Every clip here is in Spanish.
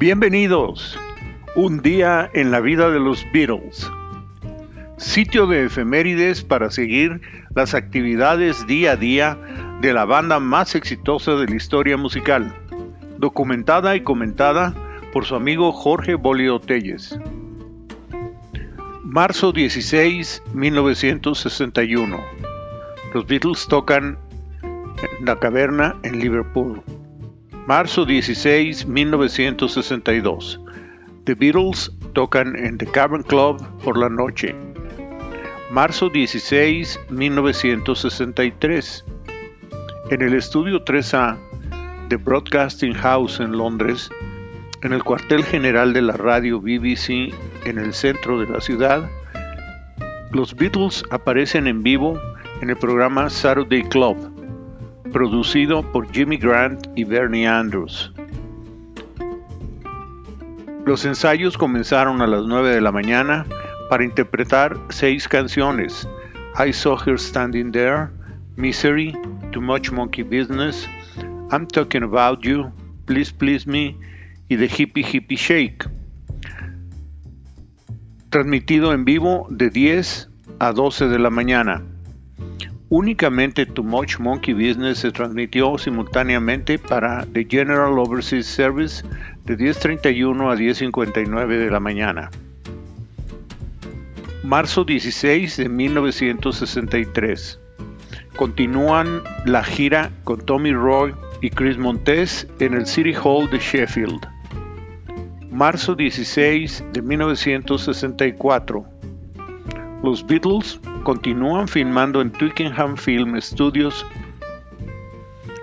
Bienvenidos. Un día en la vida de los Beatles. Sitio de efemérides para seguir las actividades día a día de la banda más exitosa de la historia musical, documentada y comentada por su amigo Jorge Bolio Telles. Marzo 16, 1961. Los Beatles tocan en la caverna en Liverpool. Marzo 16, 1962. The Beatles tocan en The Cavern Club por la noche. Marzo 16, 1963. En el estudio 3A de Broadcasting House en Londres, en el cuartel general de la radio BBC en el centro de la ciudad, los Beatles aparecen en vivo en el programa Saturday Club, producido por Jimmy Grant y Bernie Andrews. Los ensayos comenzaron a las 9 de la mañana para interpretar seis canciones: I Saw Her Standing There, Misery, Too Much Monkey Business, I'm Talking About You, Please Please Me y The Hippie Hippie Shake. Transmitido en vivo de 10 a 12 de la mañana. Únicamente Too Much Monkey Business se transmitió simultáneamente para The General Overseas Service de 10.31 a 10.59 de la mañana. Marzo 16 de 1963. Continúan la gira con Tommy Roy y Chris Montes en el City Hall de Sheffield. Marzo 16 de 1964. Los Beatles continúan filmando en Twickenham Film Studios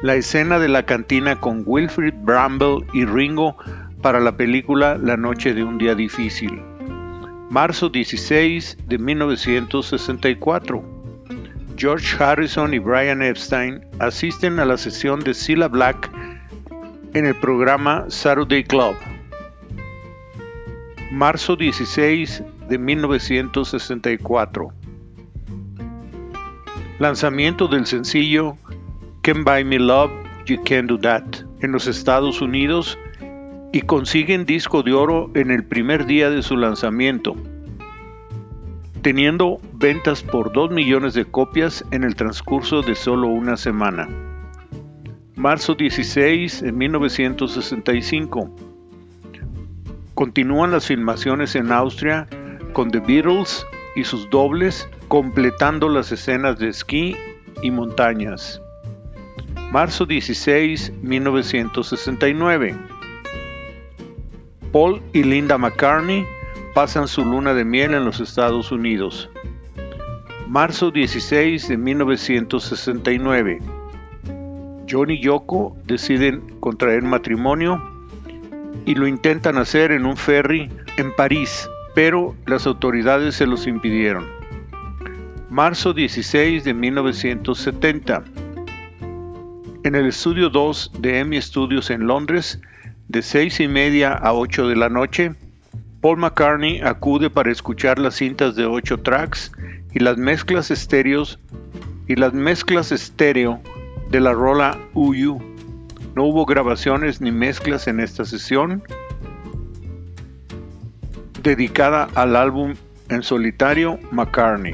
la escena de la cantina con Wilfrid Bramble y Ringo para la película La noche de un día difícil. Marzo 16 de 1964. George Harrison y Brian Epstein asisten a la sesión de Cilla Black en el programa Saturday Club. Marzo 16 de 1964. Lanzamiento del sencillo Can Buy Me Love, You Can Do That en los Estados Unidos y consiguen disco de oro en el primer día de su lanzamiento, teniendo ventas por 2 millones de copias en el transcurso de solo una semana. Marzo 16 de 1965. Continúan las filmaciones en Austria con The Beatles y sus dobles completando las escenas de esquí y montañas. Marzo 16, 1969. Paul y Linda McCartney pasan su luna de miel en los Estados Unidos. Marzo 16 de 1969. John y Yoko deciden contraer matrimonio y lo intentan hacer en un ferry en París, pero las autoridades se los impidieron. Marzo 16 de 1970. En el estudio 2 de EMI Studios en Londres, de 6 y media a 8 de la noche, Paul McCartney acude para escuchar las cintas de 8 tracks y las mezclas estéreos y las mezclas estéreo de la rola Uyu. No hubo grabaciones ni mezclas en esta sesión dedicada al álbum en solitario McCartney.